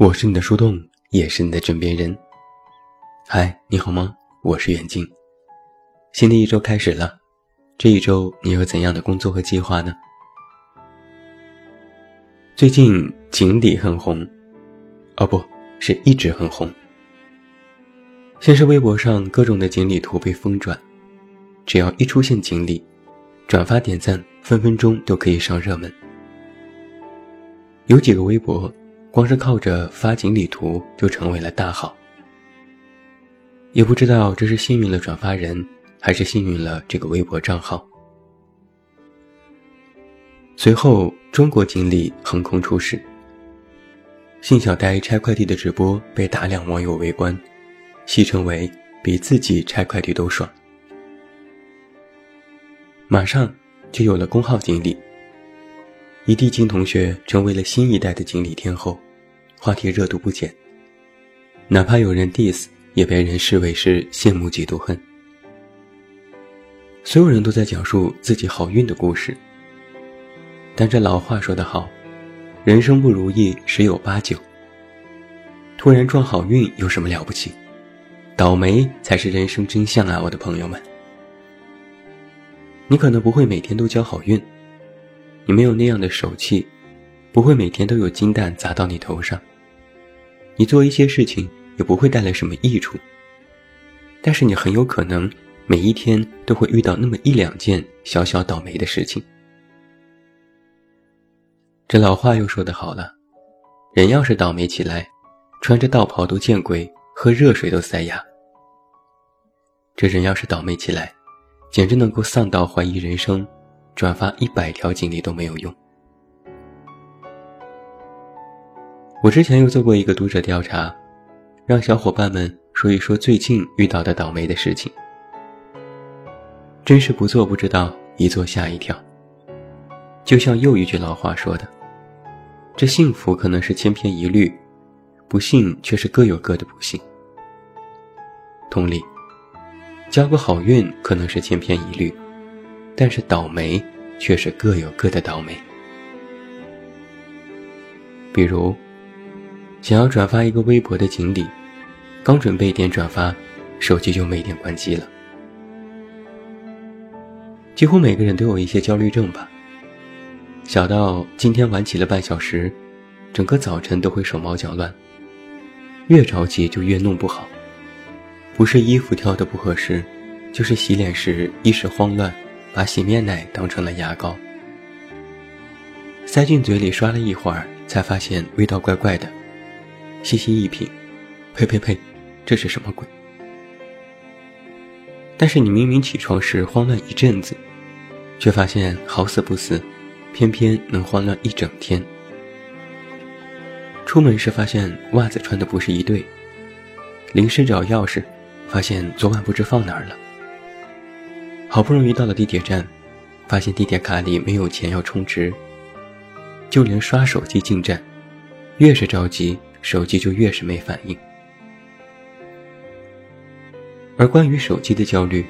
我是你的树洞，也是你的枕边人。嗨，你好吗？我是远近。新的一周开始了，这一周你有怎样的工作和计划呢？最近锦鲤很红，哦，不是一直很红。先是微博上各种的锦鲤图被疯转，只要一出现锦鲤，转发点赞分分钟都可以上热门。有几个微博。光是靠着发锦鲤图就成为了大好，也不知道这是幸运了转发人，还是幸运了这个微博账号。随后，中国锦鲤横空出世，信小呆拆快递的直播被大量网友围观，戏称为比自己拆快递都爽。马上就有了公号锦鲤。一地金同学成为了新一代的锦鲤天后，话题热度不减。哪怕有人 diss，也被人视为是羡慕嫉妒恨。所有人都在讲述自己好运的故事。但这老话说得好，人生不如意十有八九。突然撞好运有什么了不起？倒霉才是人生真相啊，我的朋友们。你可能不会每天都交好运。你没有那样的手气，不会每天都有金蛋砸到你头上。你做一些事情也不会带来什么益处。但是你很有可能每一天都会遇到那么一两件小小倒霉的事情。这老话又说得好了，人要是倒霉起来，穿着道袍都见鬼，喝热水都塞牙。这人要是倒霉起来，简直能够丧到怀疑人生。转发一百条锦鲤都没有用。我之前又做过一个读者调查，让小伙伴们说一说最近遇到的倒霉的事情。真是不做不知道，一做吓一跳。就像又一句老话说的：“这幸福可能是千篇一律，不幸却是各有各的不幸。”同理，交个好运可能是千篇一律。但是倒霉却是各有各的倒霉。比如，想要转发一个微博的锦鲤，刚准备点转发，手机就没电关机了。几乎每个人都有一些焦虑症吧，小到今天晚起了半小时，整个早晨都会手忙脚乱，越着急就越弄不好，不是衣服挑的不合适，就是洗脸时一时慌乱。把洗面奶当成了牙膏，塞进嘴里刷了一会儿，才发现味道怪怪的。细细一品，呸呸呸，这是什么鬼？但是你明明起床时慌乱一阵子，却发现好死不死，偏偏能慌乱一整天。出门时发现袜子穿的不是一对，临时找钥匙，发现昨晚不知放哪儿了。好不容易到了地铁站，发现地铁卡里没有钱要充值，就连刷手机进站，越是着急，手机就越是没反应。而关于手机的焦虑，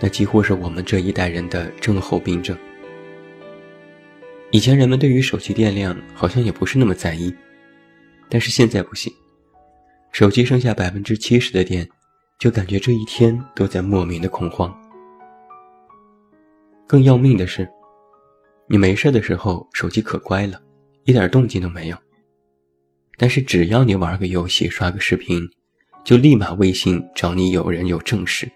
那几乎是我们这一代人的症候病症。以前人们对于手机电量好像也不是那么在意，但是现在不行，手机剩下百分之七十的电，就感觉这一天都在莫名的恐慌。更要命的是，你没事的时候手机可乖了，一点动静都没有。但是只要你玩个游戏、刷个视频，就立马微信找你有人有正事，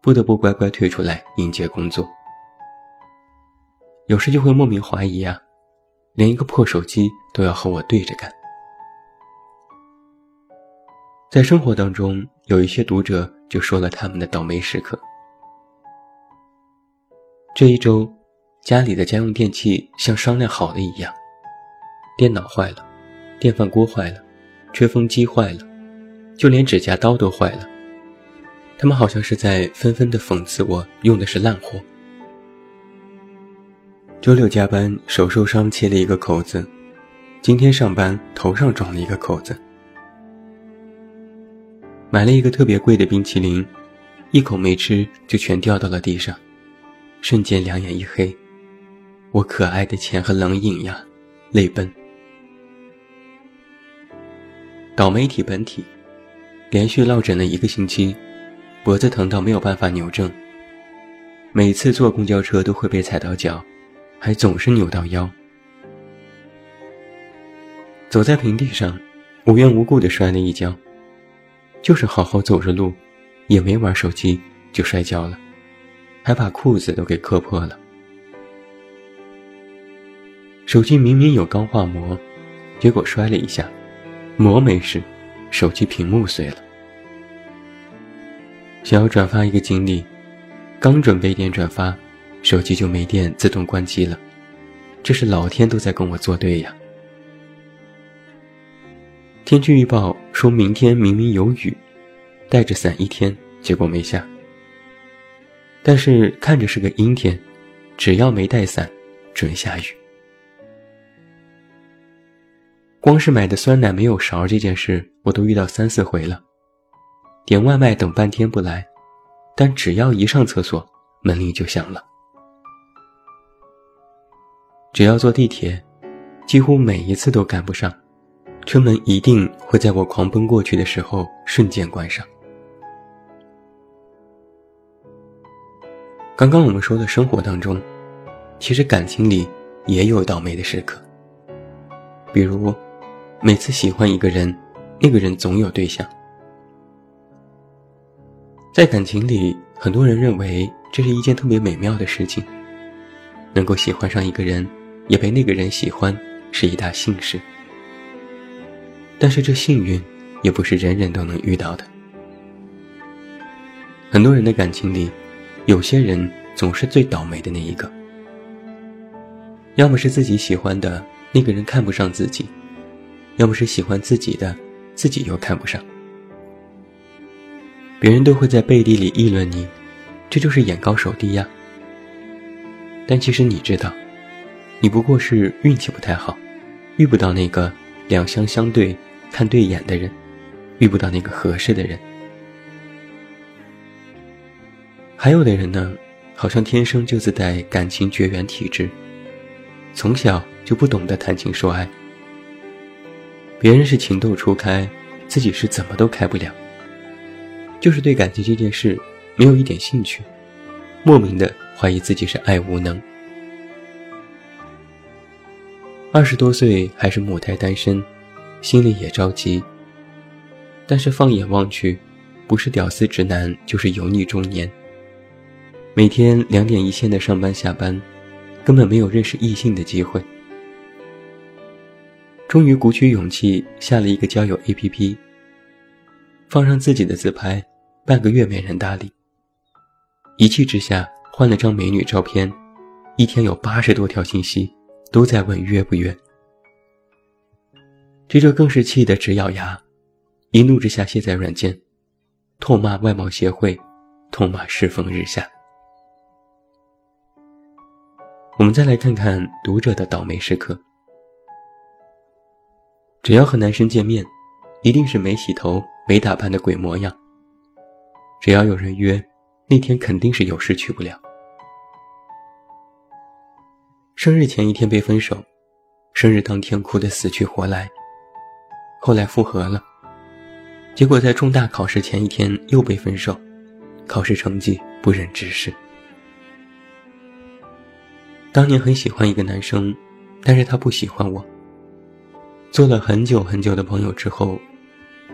不得不乖乖退出来迎接工作。有时就会莫名怀疑啊，连一个破手机都要和我对着干。在生活当中，有一些读者就说了他们的倒霉时刻。这一周，家里的家用电器像商量好了一样，电脑坏了，电饭锅坏了，吹风机坏了，就连指甲刀都坏了。他们好像是在纷纷的讽刺我用的是烂货。周六加班手受伤切了一个口子，今天上班头上撞了一个口子。买了一个特别贵的冰淇淋，一口没吃就全掉到了地上。瞬间两眼一黑，我可爱的钱和冷饮呀，泪奔。倒霉体本体，连续落枕了一个星期，脖子疼到没有办法扭正。每次坐公交车都会被踩到脚，还总是扭到腰。走在平地上，无缘无故的摔了一跤，就是好好走着路，也没玩手机就摔跤了，还把裤子都给磕破了。手机明明有钢化膜，结果摔了一下，膜没事，手机屏幕碎了。想要转发一个经历，刚准备点转发，手机就没电，自动关机了。这是老天都在跟我作对呀！天气预报说明天明明有雨，带着伞一天，结果没下。但是看着是个阴天，只要没带伞，准下雨。光是买的酸奶没有勺这件事，我都遇到三四回了。点外卖等半天不来，但只要一上厕所，门铃就响了。只要坐地铁，几乎每一次都赶不上，车门一定会在我狂奔过去的时候瞬间关上。刚刚我们说的生活当中，其实感情里也有倒霉的时刻，比如。每次喜欢一个人，那个人总有对象。在感情里，很多人认为这是一件特别美妙的事情，能够喜欢上一个人，也被那个人喜欢，是一大幸事。但是这幸运，也不是人人都能遇到的。很多人的感情里，有些人总是最倒霉的那一个，要么是自己喜欢的那个人看不上自己。要么是喜欢自己的，自己又看不上，别人都会在背地里议论你，这就是眼高手低呀。但其实你知道，你不过是运气不太好，遇不到那个两相相对、看对眼的人，遇不到那个合适的人。还有的人呢，好像天生就自带感情绝缘体质，从小就不懂得谈情说爱。别人是情窦初开，自己是怎么都开不了。就是对感情这件事没有一点兴趣，莫名的怀疑自己是爱无能。二十多岁还是母胎单身，心里也着急。但是放眼望去，不是屌丝直男，就是油腻中年。每天两点一线的上班下班，根本没有认识异性的机会。终于鼓起勇气下了一个交友 APP，放上自己的自拍，半个月没人搭理。一气之下换了张美女照片，一天有八十多条信息，都在问约不约。这就更是气得直咬牙，一怒之下卸载软件，痛骂外貌协会，痛骂世风日下。我们再来看看读者的倒霉时刻。只要和男生见面，一定是没洗头、没打扮的鬼模样。只要有人约，那天肯定是有事去不了。生日前一天被分手，生日当天哭得死去活来。后来复合了，结果在重大考试前一天又被分手，考试成绩不忍直视。当年很喜欢一个男生，但是他不喜欢我。做了很久很久的朋友之后，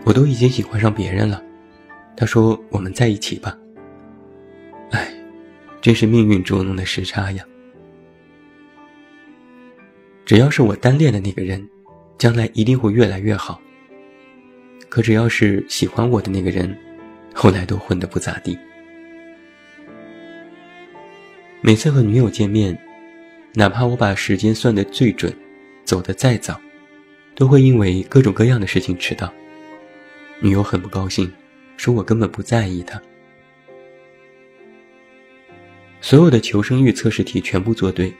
我都已经喜欢上别人了。他说：“我们在一起吧。”哎，真是命运捉弄的时差呀！只要是我单恋的那个人，将来一定会越来越好。可只要是喜欢我的那个人，后来都混得不咋地。每次和女友见面，哪怕我把时间算得最准，走得再早。都会因为各种各样的事情迟到，女友很不高兴，说我根本不在意她。所有的求生欲测试题全部做对，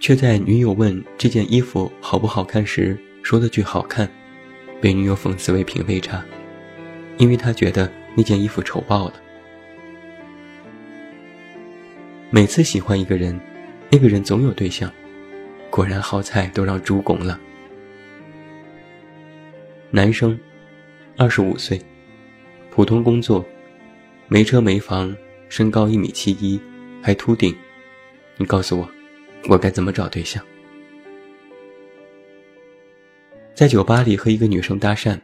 却在女友问这件衣服好不好看时说了句“好看”，被女友讽刺为品味差，因为他觉得那件衣服丑爆了。每次喜欢一个人，那个人总有对象，果然好菜都让猪拱了。男生，二十五岁，普通工作，没车没房，身高一米七一，还秃顶。你告诉我，我该怎么找对象？在酒吧里和一个女生搭讪，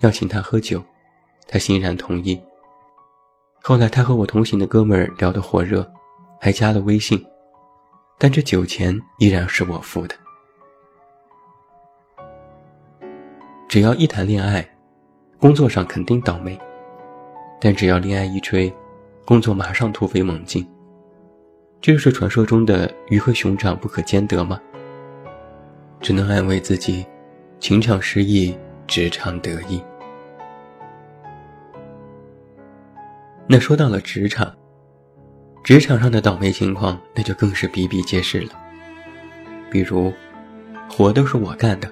要请她喝酒，她欣然同意。后来他和我同行的哥们儿聊得火热，还加了微信，但这酒钱依然是我付的。只要一谈恋爱，工作上肯定倒霉；但只要恋爱一吹，工作马上突飞猛进。这就是传说中的鱼和熊掌不可兼得吗？只能安慰自己，情场失意，职场得意。那说到了职场，职场上的倒霉情况那就更是比比皆是了。比如，活都是我干的，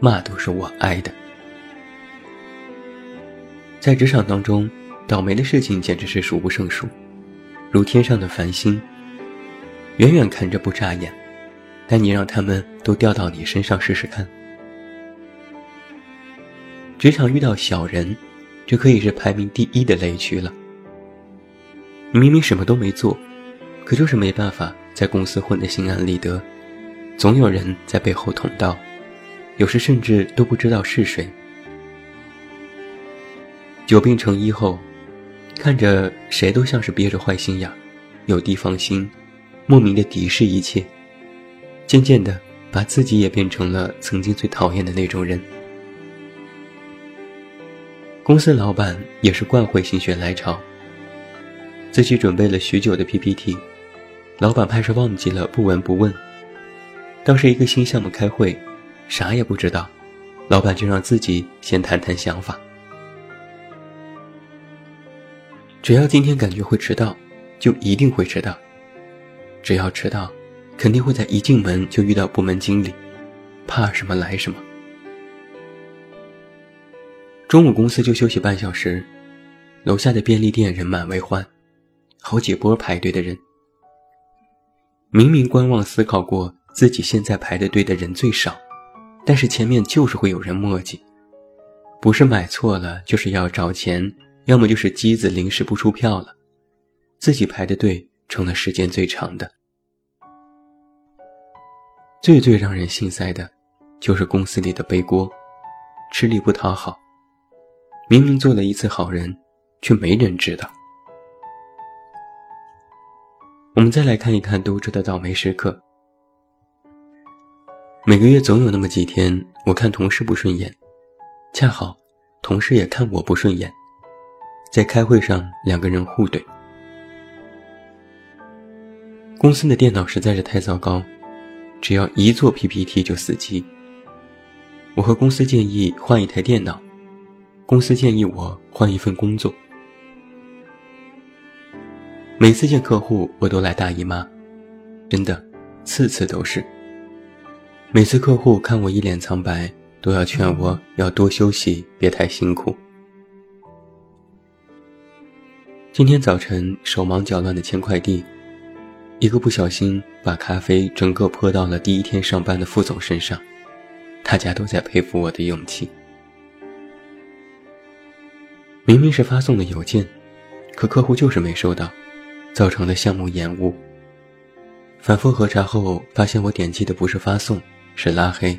骂都是我挨的。在职场当中，倒霉的事情简直是数不胜数，如天上的繁星，远远看着不扎眼，但你让他们都掉到你身上试试看。职场遇到小人，这可以是排名第一的雷区了。你明明什么都没做，可就是没办法在公司混得心安理得，总有人在背后捅刀，有时甚至都不知道是谁。久病成医后，看着谁都像是憋着坏心眼，有地方心，莫名的敌视一切，渐渐的把自己也变成了曾经最讨厌的那种人。公司老板也是惯会心血来潮。自己准备了许久的 PPT，老板怕是忘记了不闻不问。当时一个新项目开会，啥也不知道，老板就让自己先谈谈想法。只要今天感觉会迟到，就一定会迟到。只要迟到，肯定会在一进门就遇到部门经理，怕什么来什么。中午公司就休息半小时，楼下的便利店人满为患。好几波排队的人，明明观望思考过自己现在排的队的人最少，但是前面就是会有人磨叽，不是买错了，就是要找钱，要么就是机子临时不出票了，自己排的队成了时间最长的。最最让人心塞的，就是公司里的背锅，吃力不讨好，明明做了一次好人，却没人知道。我们再来看一看都知的倒霉时刻。每个月总有那么几天，我看同事不顺眼，恰好同事也看我不顺眼，在开会上两个人互怼。公司的电脑实在是太糟糕，只要一做 PPT 就死机。我和公司建议换一台电脑，公司建议我换一份工作。每次见客户，我都来大姨妈，真的，次次都是。每次客户看我一脸苍白，都要劝我要多休息，别太辛苦。今天早晨手忙脚乱的签快递，一个不小心把咖啡整个泼到了第一天上班的副总身上，大家都在佩服我的勇气。明明是发送的邮件，可客户就是没收到。造成的项目延误。反复核查后，发现我点击的不是发送，是拉黑，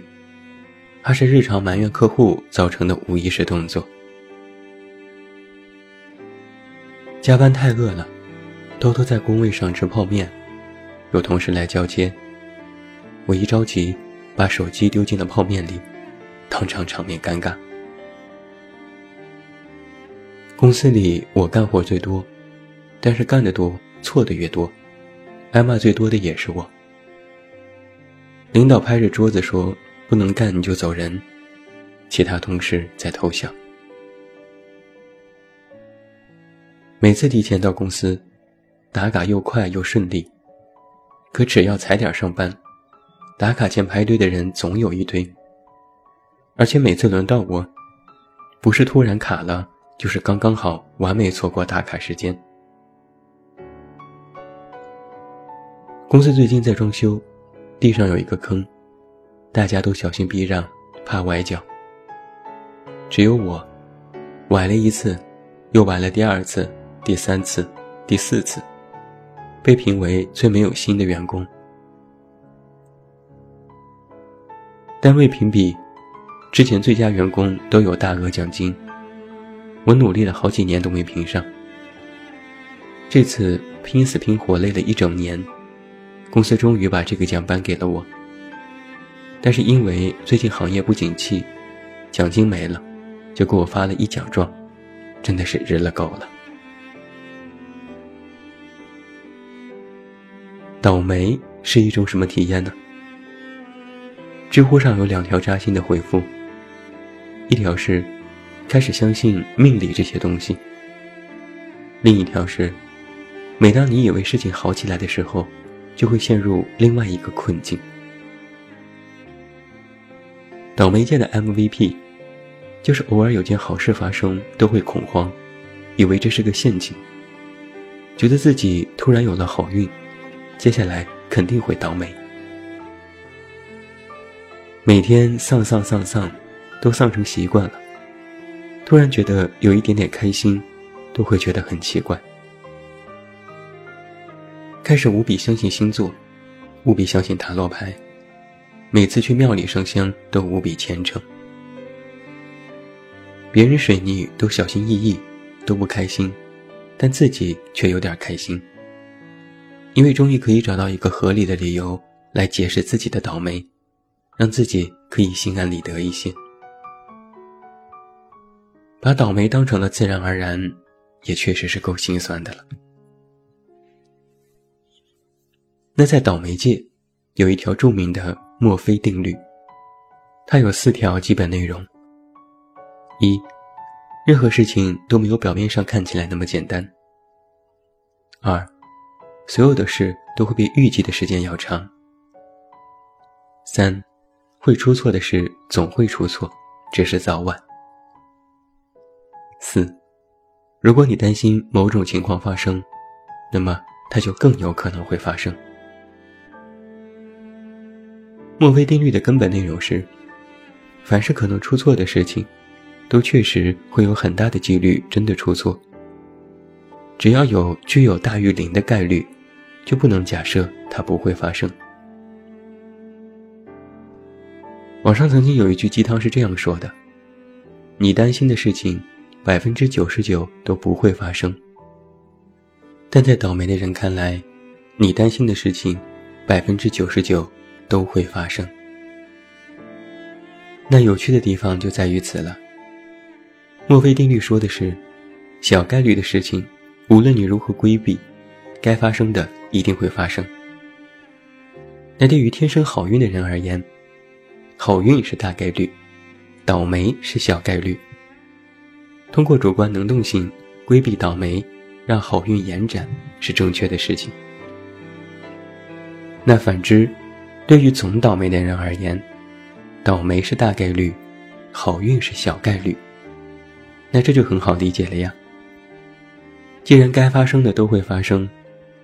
还是日常埋怨客户造成的无意识动作。加班太饿了，偷偷在工位上吃泡面，有同事来交接，我一着急，把手机丢进了泡面里，当场场面尴尬。公司里我干活最多。但是干得多，错的越多，挨骂最多的也是我。领导拍着桌子说：“不能干你就走人。”其他同事在偷笑。每次提前到公司，打卡又快又顺利，可只要踩点上班，打卡前排队的人总有一堆。而且每次轮到我，不是突然卡了，就是刚刚好完美错过打卡时间。公司最近在装修，地上有一个坑，大家都小心避让，怕崴脚。只有我，崴了一次，又崴了第二次、第三次、第四次，被评为最没有心的员工。单位评比，之前最佳员工都有大额奖金，我努力了好几年都没评上。这次拼死拼活累了一整年，公司终于把这个奖颁给了我。但是因为最近行业不景气，奖金没了，就给我发了一奖状，真的是日了狗了。倒霉是一种什么体验呢？知乎上有两条扎心的回复，一条是开始相信命理这些东西，另一条是每当你以为事情好起来的时候，就会陷入另外一个困境。倒霉界的 MVP，就是偶尔有件好事发生都会恐慌，以为这是个陷阱，觉得自己突然有了好运，接下来肯定会倒霉。每天丧丧丧丧，都丧成习惯了，突然觉得有一点点开心，都会觉得很奇怪。开始无比相信星座，无比相信塔罗牌。每次去庙里上香都无比虔诚，别人水逆都小心翼翼，都不开心，但自己却有点开心，因为终于可以找到一个合理的理由来解释自己的倒霉，让自己可以心安理得一些。把倒霉当成了自然而然，也确实是够心酸的了。那在倒霉界，有一条著名的。墨菲定律，它有四条基本内容：一，任何事情都没有表面上看起来那么简单；二，所有的事都会比预计的时间要长；三，会出错的事总会出错，只是早晚；四，如果你担心某种情况发生，那么它就更有可能会发生。墨菲定律的根本内容是：凡是可能出错的事情，都确实会有很大的几率真的出错。只要有具有大于零的概率，就不能假设它不会发生。网上曾经有一句鸡汤是这样说的：“你担心的事情，百分之九十九都不会发生。”但在倒霉的人看来，你担心的事情，百分之九十九。都会发生。那有趣的地方就在于此了。墨菲定律说的是，小概率的事情，无论你如何规避，该发生的一定会发生。那对于天生好运的人而言，好运是大概率，倒霉是小概率。通过主观能动性规避倒霉，让好运延展，是正确的事情。那反之。对于总倒霉的人而言，倒霉是大概率，好运是小概率。那这就很好理解了呀。既然该发生的都会发生，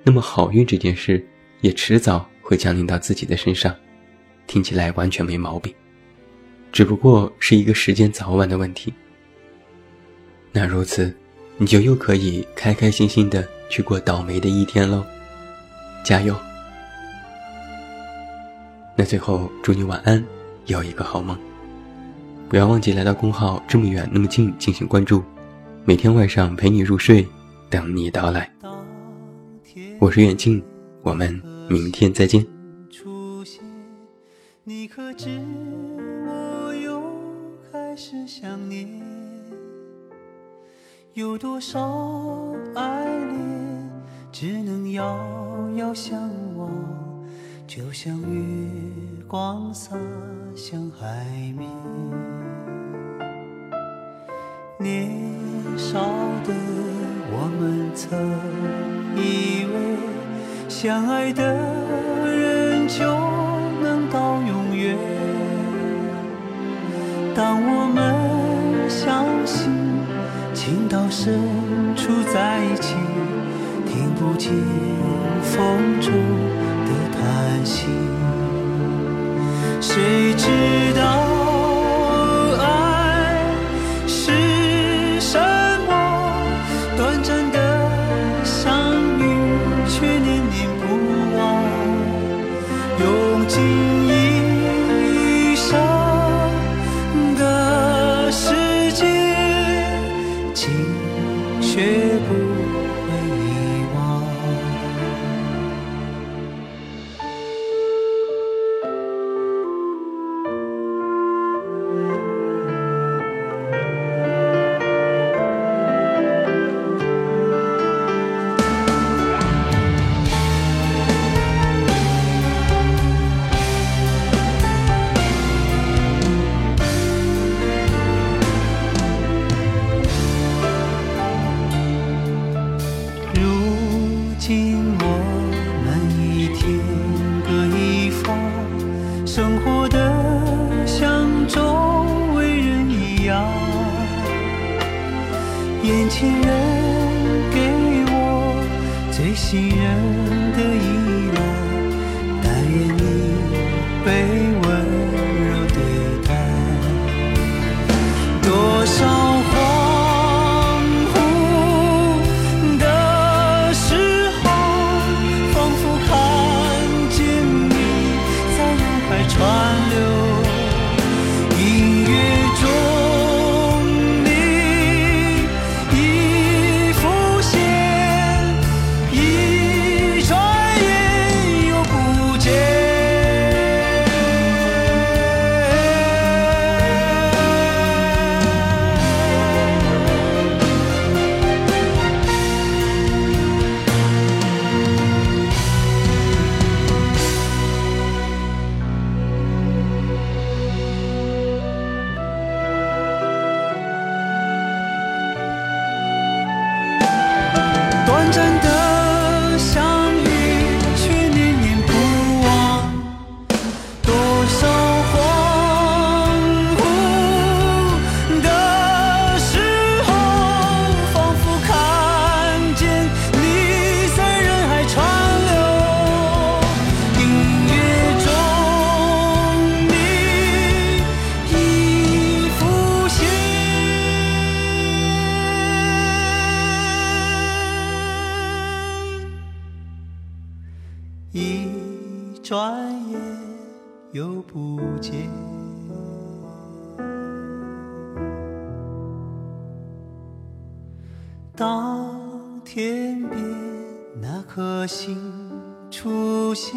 那么好运这件事也迟早会降临到自己的身上，听起来完全没毛病。只不过是一个时间早晚的问题。那如此，你就又可以开开心心的去过倒霉的一天喽，加油！那最后，祝你晚安，有一个好梦。不要忘记来到公号这么远那么近进行关注，每天晚上陪你入睡，等你到来。我是远近，我们明天再见。你可知我又开始想念？有多少爱恋，只能遥遥相望。就像月光洒向海面，年少的我们曾以为相爱的人就能到永远。当我们相信情到深处在一起，听不见